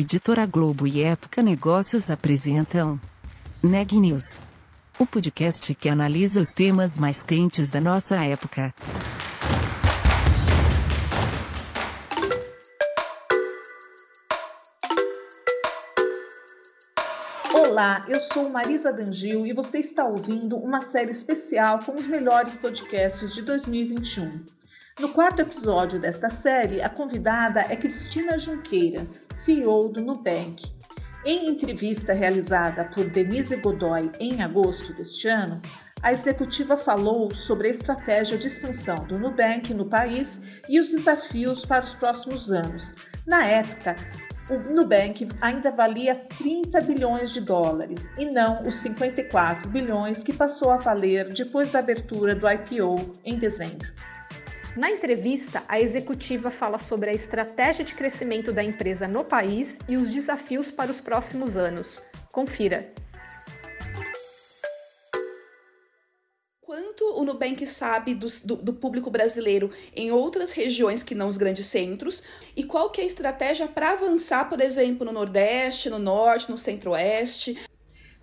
Editora Globo e Época Negócios apresentam Neg News, o podcast que analisa os temas mais quentes da nossa época. Olá, eu sou Marisa Dangil e você está ouvindo uma série especial com os melhores podcasts de 2021. No quarto episódio desta série, a convidada é Cristina Junqueira, CEO do Nubank. Em entrevista realizada por Denise Godoy em agosto deste ano, a executiva falou sobre a estratégia de expansão do Nubank no país e os desafios para os próximos anos. Na época, o Nubank ainda valia 30 bilhões de dólares e não os 54 bilhões que passou a valer depois da abertura do IPO em dezembro. Na entrevista, a executiva fala sobre a estratégia de crescimento da empresa no país e os desafios para os próximos anos. Confira. Quanto o Nubank sabe do, do, do, público brasileiro em outras regiões que não os grandes centros? E qual que é a estratégia para avançar, por exemplo, no Nordeste, no Norte, no Centro-Oeste?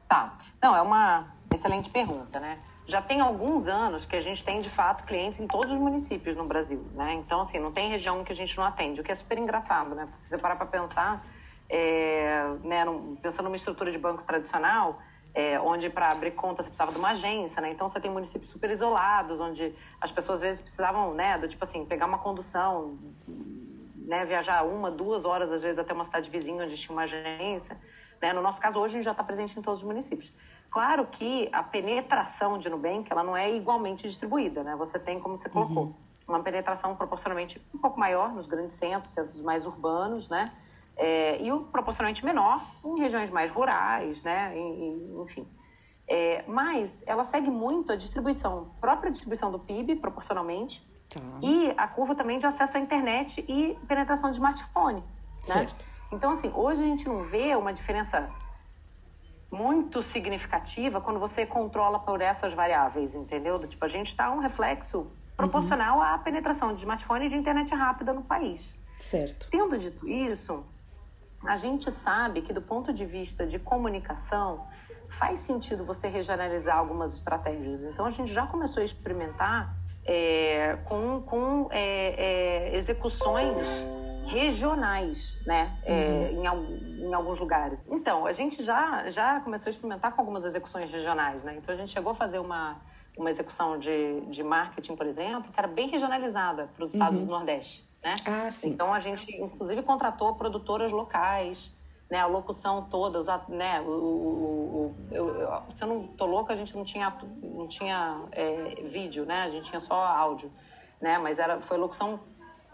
Tá. Não, é uma excelente pergunta, né? já tem alguns anos que a gente tem, de fato, clientes em todos os municípios no Brasil, né? Então, assim, não tem região que a gente não atende, o que é super engraçado, né? Se você parar para pensar, é, né, pensando numa estrutura de banco tradicional, é, onde para abrir conta você precisava de uma agência, né? Então, você tem municípios super isolados, onde as pessoas, às vezes, precisavam, né, do tipo assim, pegar uma condução, né, viajar uma, duas horas, às vezes, até uma cidade vizinha onde tinha uma agência. Né? No nosso caso, hoje, a gente já está presente em todos os municípios. Claro que a penetração de Nubank ela não é igualmente distribuída, né? Você tem, como você colocou, uhum. uma penetração proporcionalmente um pouco maior nos grandes centros, centros mais urbanos, né? É, e proporcionalmente menor em regiões mais rurais, né? enfim. É, mas ela segue muito a distribuição, própria distribuição do PIB, proporcionalmente, tá. e a curva também de acesso à internet e penetração de smartphone, né? Então, assim, hoje a gente não vê uma diferença muito significativa quando você controla por essas variáveis, entendeu? Do, tipo, a gente está um reflexo proporcional uhum. à penetração de smartphone e de internet rápida no país. Certo. Tendo dito isso, a gente sabe que do ponto de vista de comunicação, faz sentido você regionalizar algumas estratégias. Então, a gente já começou a experimentar é, com, com é, é, execuções regionais, né, é, uhum. em, em, alguns lugares. Então, a gente já, já começou a experimentar com algumas execuções regionais, né? Então, a gente chegou a fazer uma, uma execução de, de marketing, por exemplo, que era bem regionalizada para os estados uhum. do Nordeste, né? Ah, sim. Então, a gente, inclusive, contratou produtoras locais, né, a locução toda, os, né, o, o, o eu, eu, se eu não tô louca, a gente não tinha, não tinha é, vídeo, né, a gente tinha só áudio, né, mas era, foi locução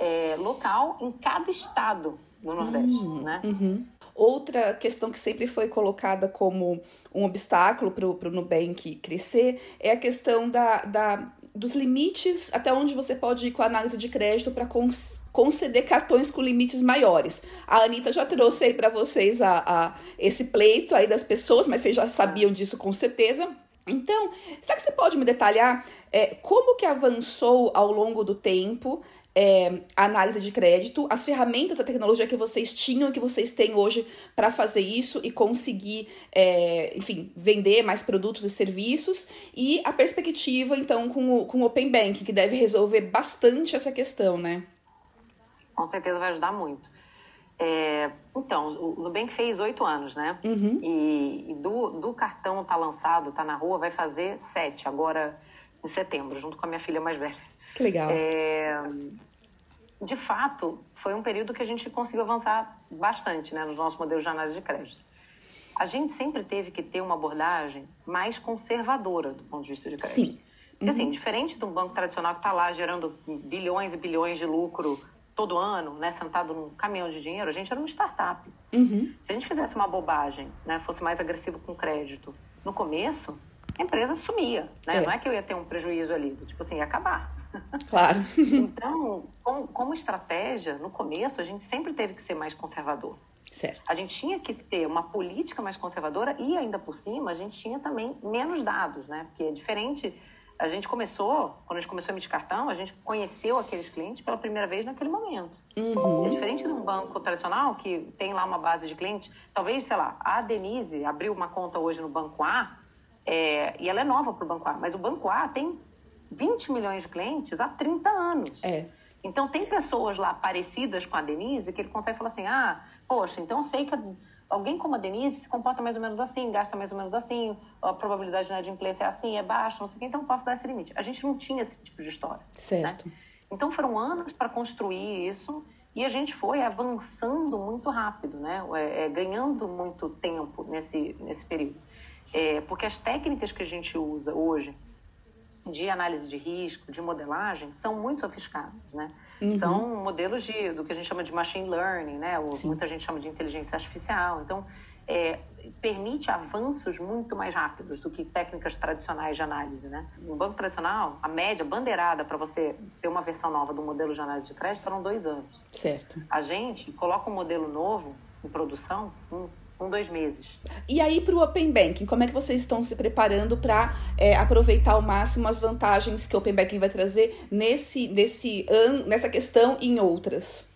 é, local em cada estado do Nordeste, uhum. né? Uhum. Outra questão que sempre foi colocada como um obstáculo para o Nubank crescer é a questão da, da, dos limites até onde você pode ir com a análise de crédito para conceder cartões com limites maiores. A Anitta já trouxe aí para vocês a, a, esse pleito aí das pessoas, mas vocês já sabiam disso com certeza. Então, será que você pode me detalhar é, como que avançou ao longo do tempo é, a análise de crédito, as ferramentas, a tecnologia que vocês tinham e que vocês têm hoje para fazer isso e conseguir, é, enfim, vender mais produtos e serviços, e a perspectiva, então, com o, com o Open Banking, que deve resolver bastante essa questão, né? Com certeza vai ajudar muito. É, então, o Nubank fez oito anos, né? Uhum. E, e, do, do cartão tá lançado, tá na rua, vai fazer sete, agora em setembro, junto com a minha filha mais velha. Que legal. É, de fato, foi um período que a gente conseguiu avançar bastante né, nos nossos modelos de análise de crédito. A gente sempre teve que ter uma abordagem mais conservadora do ponto de vista de crédito. Sim. Porque, assim, uhum. diferente de um banco tradicional que está lá gerando bilhões e bilhões de lucro todo ano, né, sentado num caminhão de dinheiro, a gente era uma startup. Uhum. Se a gente fizesse uma bobagem, né, fosse mais agressivo com crédito, no começo, a empresa sumia. Né? É. Não é que eu ia ter um prejuízo ali, tipo assim, ia acabar. Claro. então, como, como estratégia, no começo, a gente sempre teve que ser mais conservador. Certo. A gente tinha que ter uma política mais conservadora e, ainda por cima, a gente tinha também menos dados, né? Porque é diferente a gente começou, quando a gente começou a emitir cartão, a gente conheceu aqueles clientes pela primeira vez naquele momento. Uhum. É diferente de um banco tradicional que tem lá uma base de clientes. Talvez, sei lá, a Denise abriu uma conta hoje no Banco A é, e ela é nova para o Banco A, mas o Banco A tem 20 milhões de clientes há 30 anos. É. Então, tem pessoas lá parecidas com a Denise que ele consegue falar assim: ah, poxa, então eu sei que alguém como a Denise se comporta mais ou menos assim, gasta mais ou menos assim, a probabilidade de inadimplência é assim, é baixa, não sei o quê, então posso dar esse limite. A gente não tinha esse tipo de história. Né? Certo. Né? Então foram anos para construir isso e a gente foi avançando muito rápido, né? É, é, ganhando muito tempo nesse, nesse período. É, porque as técnicas que a gente usa hoje de análise de risco, de modelagem, são muito sofisticadas, né? Uhum. São modelos de, do que a gente chama de machine learning, né? Ou muita gente chama de inteligência artificial. Então, é, permite avanços muito mais rápidos do que técnicas tradicionais de análise, né? No banco tradicional, a média bandeirada para você ter uma versão nova do modelo de análise de crédito eram dois anos. Certo. A gente coloca um modelo novo em produção um com dois meses. E aí, para o Open Banking, como é que vocês estão se preparando para é, aproveitar ao máximo as vantagens que o Open Banking vai trazer nesse, nesse an, nessa questão e em outras?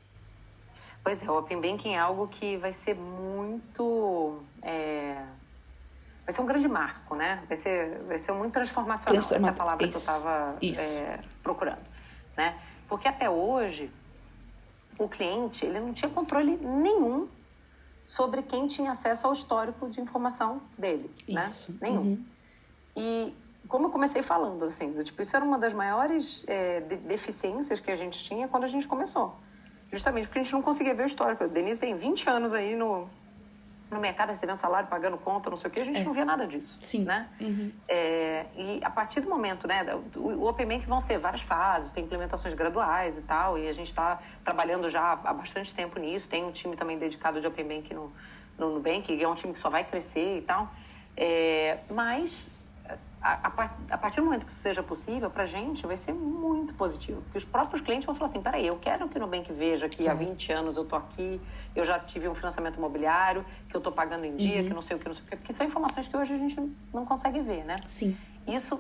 Pois é, o Open Banking é algo que vai ser muito. É, vai ser um grande marco, né? Vai ser, vai ser muito transformacional, essa é a palavra isso, que eu estava é, procurando. Né? Porque até hoje, o cliente ele não tinha controle nenhum sobre quem tinha acesso ao histórico de informação dele, né? isso. né? Nenhum. Uhum. E como eu comecei falando, assim, tipo, isso era uma das maiores é, de deficiências que a gente tinha quando a gente começou. Justamente porque a gente não conseguia ver o histórico. A Denise tem 20 anos aí no, no mercado recebendo salário, pagando conta, não sei o que, a gente é. não via nada disso. Sim. Né? Uhum. É, e a partir do momento, né, o, o Open Bank vão ser várias fases, tem implementações graduais e tal, e a gente está trabalhando já há bastante tempo nisso, tem um time também dedicado de Open Bank no, no Nubank, que é um time que só vai crescer e tal. É, mas a, a, partir do momento que isso seja possível, para a gente vai ser muito positivo. Porque os próprios clientes vão falar assim: peraí, eu quero que o Nubank veja que há 20 anos eu estou aqui, eu já tive um financiamento imobiliário, que eu estou pagando em dia, uhum. que não sei o que, não sei o que. Porque são informações que hoje a gente não consegue ver, né? Sim. Isso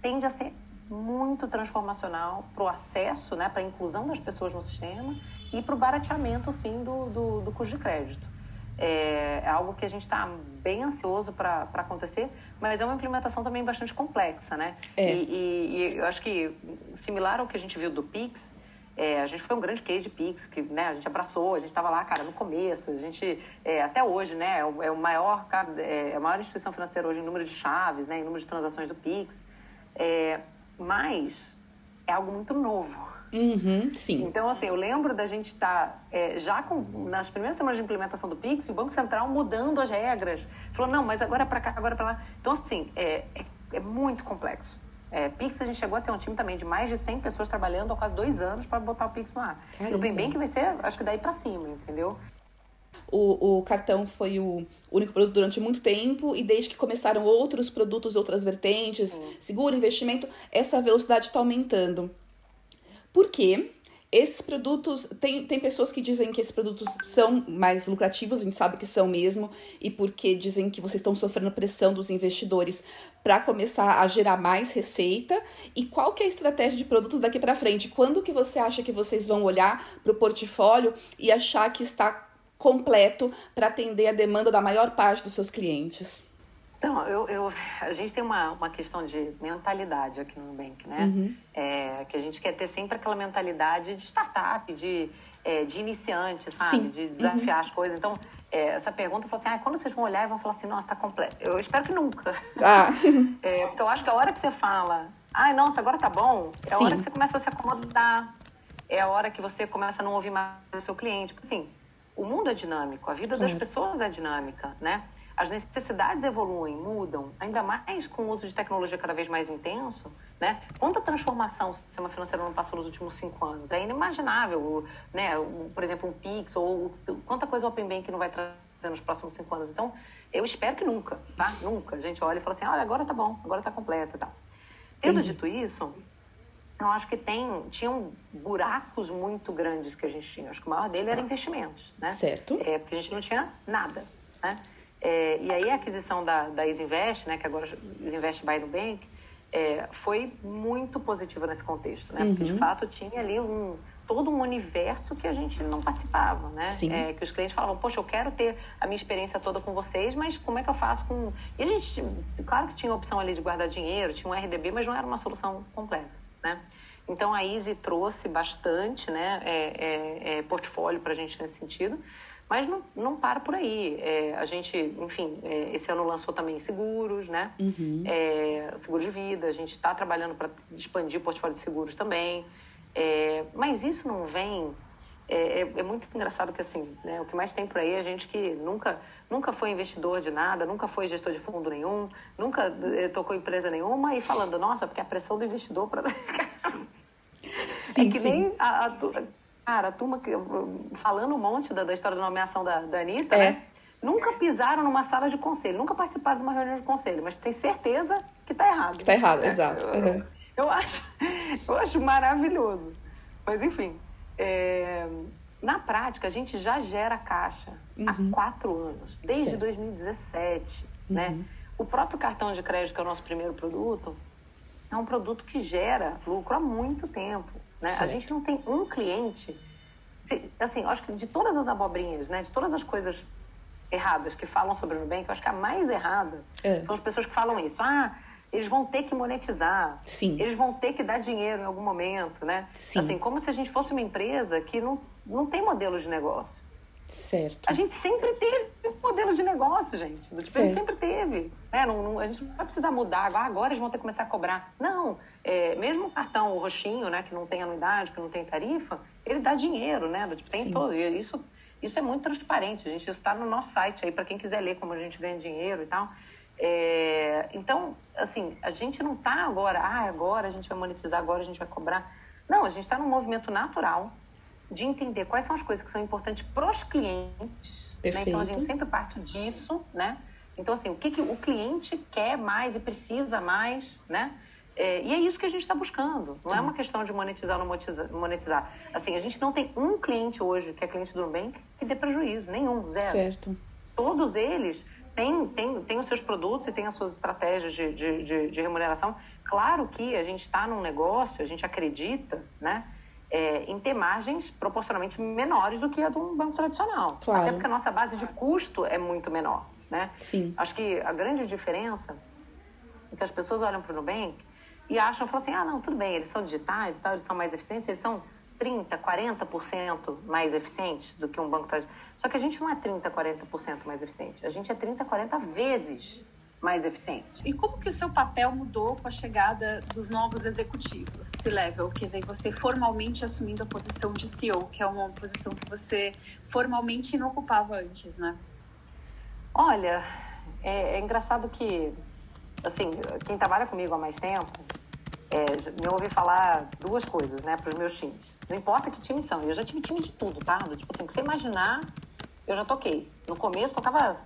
tende a ser muito transformacional para o acesso, né, para a inclusão das pessoas no sistema e para o barateamento, sim, do, do, do custo de crédito. É, é algo que a gente está bem ansioso para acontecer, mas é uma implementação também bastante complexa, né? É. E, e, e, eu acho que, similar ao que a gente viu do Pix, é, a gente foi um grande case de Pix, que né, a gente abraçou, a gente estava lá, cara, no começo, a gente, é, até hoje, né, é o, é o maior, é a maior instituição financeira hoje em número de chaves, né, em número de transações do Pix, é, mas é algo muito novo. Uhum, sim. Então, assim, eu lembro da gente estar tá, é, já com, nas primeiras semanas de implementação do Pix, o Banco Central mudando as regras. Falou, não, mas agora para cá, agora para lá. Então, assim, é, é, é muito complexo. É, Pix, a gente chegou a ter um time também de mais de 100 pessoas trabalhando há quase dois anos para botar o Pix no ar. Caramba. E o bem bem que vai ser, acho que daí para cima, entendeu? O, o, cartão foi o único produto durante muito tempo e desde que começaram outros produtos, outras vertentes, seguro, investimento, essa velocidade está aumentando. Porque esses produtos, tem, tem pessoas que dizem que esses produtos são mais lucrativos, a gente sabe que são mesmo, e porque dizem que vocês estão sofrendo pressão dos investidores para começar a gerar mais receita. E qual que é a estratégia de produtos daqui para frente? Quando que você acha que vocês vão olhar para o portfólio e achar que está completo para atender a demanda da maior parte dos seus clientes? Então, eu, eu, a gente tem uma, uma questão de mentalidade aqui no Nubank, né? Uhum. É, que a gente quer ter sempre aquela mentalidade de startup, de, é, de iniciante, sabe? Sim. De desafiar uhum. as coisas. Então, é, essa pergunta, eu falo assim, ah, quando vocês vão olhar e vão falar assim, nossa, tá completo. Eu espero que nunca. Ah. é, porque eu acho que a hora que você fala, ai, nossa, agora tá bom, é a Sim. hora que você começa a se acomodar. É a hora que você começa a não ouvir mais o seu cliente. Porque, assim, o mundo é dinâmico, a vida das pessoas é dinâmica, né? As necessidades evoluem, mudam, ainda mais com o uso de tecnologia cada vez mais intenso, né? Quanta transformação o sistema financeiro não passou nos últimos cinco anos? É inimaginável, né? Por exemplo, um Pix ou quanta coisa o Open Bank não vai trazer nos próximos cinco anos. Então, eu espero que nunca, tá? Nunca. A gente olha e fala assim, olha, agora tá bom, agora tá completo e tal. Tendo Entendi. dito isso, eu acho que tem, tinham buracos muito grandes que a gente tinha. Acho que o maior dele era investimentos, né? Certo. É, porque a gente não tinha nada, né? É, e aí a aquisição da, da Isinvest, né, que agora Isinvest by Nubank, é, foi muito positiva nesse contexto, né? Uhum. Porque de fato tinha ali um todo um universo que a gente não participava, né? É, que os clientes falavam, poxa, eu quero ter a minha experiência toda com vocês, mas como é que eu faço com... E a gente, claro que tinha a opção ali de guardar dinheiro, tinha um RDB, mas não era uma solução completa, né? Então a Easy trouxe bastante, né, é, é, é portfólio para a gente nesse sentido, mas não, não para por aí. É, a gente, enfim, é, esse ano lançou também seguros, né? Uhum. É, seguro de vida. A gente está trabalhando para expandir o portfólio de seguros também. É, mas isso não vem. É, é, é, muito engraçado que assim, né, o que mais tem por aí é gente que nunca, nunca foi investidor de nada, nunca foi gestor de fundo nenhum, nunca tocou empresa nenhuma e falando, nossa, porque a pressão do investidor para. sim, é que sim. nem a, a, cara, a turma que, falando um monte da, da história da nomeação da, da Anitta, é. né? Nunca pisaram numa sala de conselho, nunca participaram de uma reunião de conselho, mas tem certeza que está errado. Está errado, é, exato. Uhum. Eu acho, eu acho maravilhoso. Mas, enfim, é, na prática, a gente já gera caixa uhum. há quatro anos, desde certo. 2017. Né? Uhum. Né? O próprio cartão de crédito, que é o nosso primeiro produto, é um produto que gera lucro há muito tempo. Né? A gente não tem um cliente. Assim, acho que de todas as abobrinhas, né? de todas as coisas erradas que falam sobre o Nubank, eu acho que a mais errada é. são as pessoas que falam isso. Ah, eles vão ter que monetizar. Sim. Eles vão ter que dar dinheiro em algum momento, né? Sim. Assim, como se a gente fosse uma empresa que não, não tem modelo de negócio. Certo. A gente sempre teve modelo de negócio, gente. Tipo, a gente sempre teve. Né? Não, não, a gente não vai precisar mudar. Agora, agora eles vão ter que começar a cobrar. Não. É, mesmo o cartão roxinho, né, que não tem anuidade, que não tem tarifa, ele dá dinheiro, né? Tipo, tem Sim. todo. Isso, isso é muito transparente, gente. Isso está no nosso site aí, para quem quiser ler como a gente ganha dinheiro e tal. É, então, assim, a gente não está agora, ah, agora a gente vai monetizar, agora a gente vai cobrar. Não, a gente está num movimento natural de entender quais são as coisas que são importantes para os clientes. Né? Então, a gente sempre parte disso, né? Então, assim, o que, que o cliente quer mais e precisa mais, né? É, e é isso que a gente está buscando. Não é uma questão de monetizar ou não monetizar. Assim, a gente não tem um cliente hoje, que é cliente do Nubank, que dê prejuízo. Nenhum, zero. Certo. Todos eles tem, tem, tem os seus produtos e tem as suas estratégias de, de, de, de remuneração. Claro que a gente está num negócio, a gente acredita, né? É, em ter margens proporcionalmente menores do que a de um banco tradicional. Claro. Até porque a nossa base de custo é muito menor, né? Sim. Acho que a grande diferença é que as pessoas olham para o Nubank e acham, falam assim, ah, não, tudo bem, eles são digitais e tal, eles são mais eficientes, eles são 30, 40% mais eficientes do que um banco tradicional. Só que a gente não é 30, 40% mais eficiente. A gente é 30, 40 vezes mais eficiente. E como que o seu papel mudou com a chegada dos novos executivos, C-Level? Quer dizer, você formalmente assumindo a posição de CEO, que é uma posição que você formalmente não ocupava antes, né? Olha, é, é engraçado que, assim, quem trabalha comigo há mais tempo é, me ouve falar duas coisas, né, para os meus times. Não importa que time são, eu já tive time de tudo, tá? Tipo assim, que você imaginar, eu já toquei. No começo tocava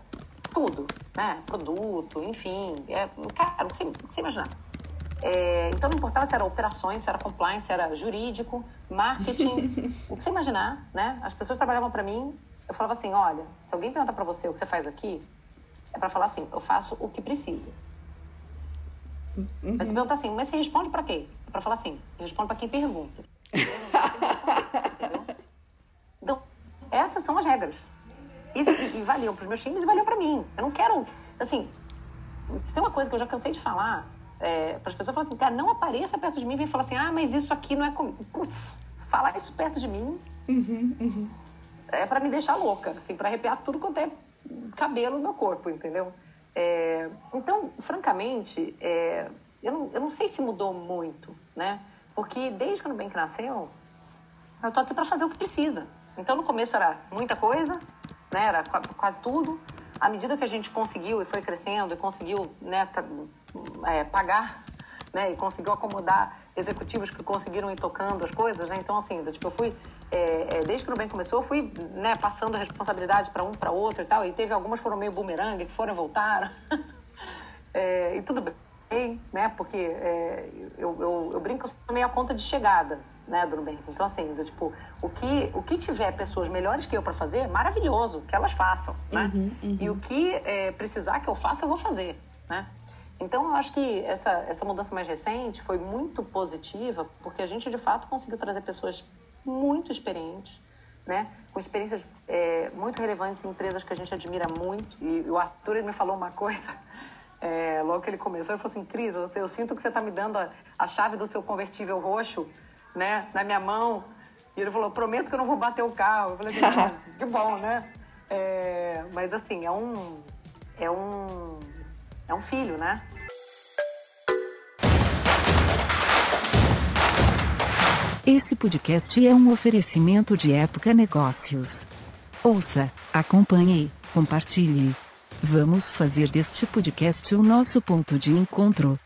tudo, né? Produto, enfim. É, cara, o que você, o que você imaginar. É, então não importava se era operações, se era compliance, se era jurídico, marketing, o que você imaginar, né? As pessoas trabalhavam para mim, eu falava assim, olha, se alguém perguntar para você o que você faz aqui, é para falar assim, eu faço o que precisa. Uhum. Mas se perguntar assim, mas você responde para quê? É para falar assim, eu respondo para quem pergunta. então, essas são as regras. E, e, e valiam para os meus times e valiam para mim. Eu não quero, assim, se tem uma coisa que eu já cansei de falar é, para as pessoas, falar assim, cara, não apareça perto de mim e vem falar assim, ah, mas isso aqui não é comigo. Putz, falar isso perto de mim uhum, uhum. é para me deixar louca, assim, para arrepiar tudo quanto é cabelo no meu corpo, entendeu? É, então, francamente, é, eu, não, eu não sei se mudou muito, né? Porque desde que o Nubank nasceu, eu tô aqui para fazer o que precisa. Então, no começo era muita coisa, né? Era quase tudo. À medida que a gente conseguiu e foi crescendo e conseguiu né, é, pagar né, e conseguiu acomodar executivos que conseguiram ir tocando as coisas, né? Então, assim, tipo, eu fui, é, é, desde que o Nubank começou, eu fui né, passando a responsabilidade para um, para outro e tal, e teve algumas foram meio bumerangue, que foram e voltaram. é, e tudo bem, né? Porque é, eu, eu, eu brinco, eu sou meio a conta de chegada, né, do Nubank. Então, assim, do, tipo, o que, o que tiver pessoas melhores que eu para fazer, maravilhoso, que elas façam, né? Uhum, uhum. E o que é, precisar que eu faça, eu vou fazer, né? Então, eu acho que essa, essa mudança mais recente foi muito positiva, porque a gente, de fato, conseguiu trazer pessoas muito experientes, né? com experiências é, muito relevantes em empresas que a gente admira muito. E o Arthur ele me falou uma coisa, é, logo que ele começou, ele falou assim, Cris, eu, eu sinto que você está me dando a, a chave do seu convertível roxo né, na minha mão. E ele falou, prometo que eu não vou bater o carro. Eu falei assim, que bom, né? É, mas assim, é um, é um, é um filho, né? Esse podcast é um oferecimento de Época Negócios. Ouça, acompanhe, compartilhe. Vamos fazer deste podcast o nosso ponto de encontro.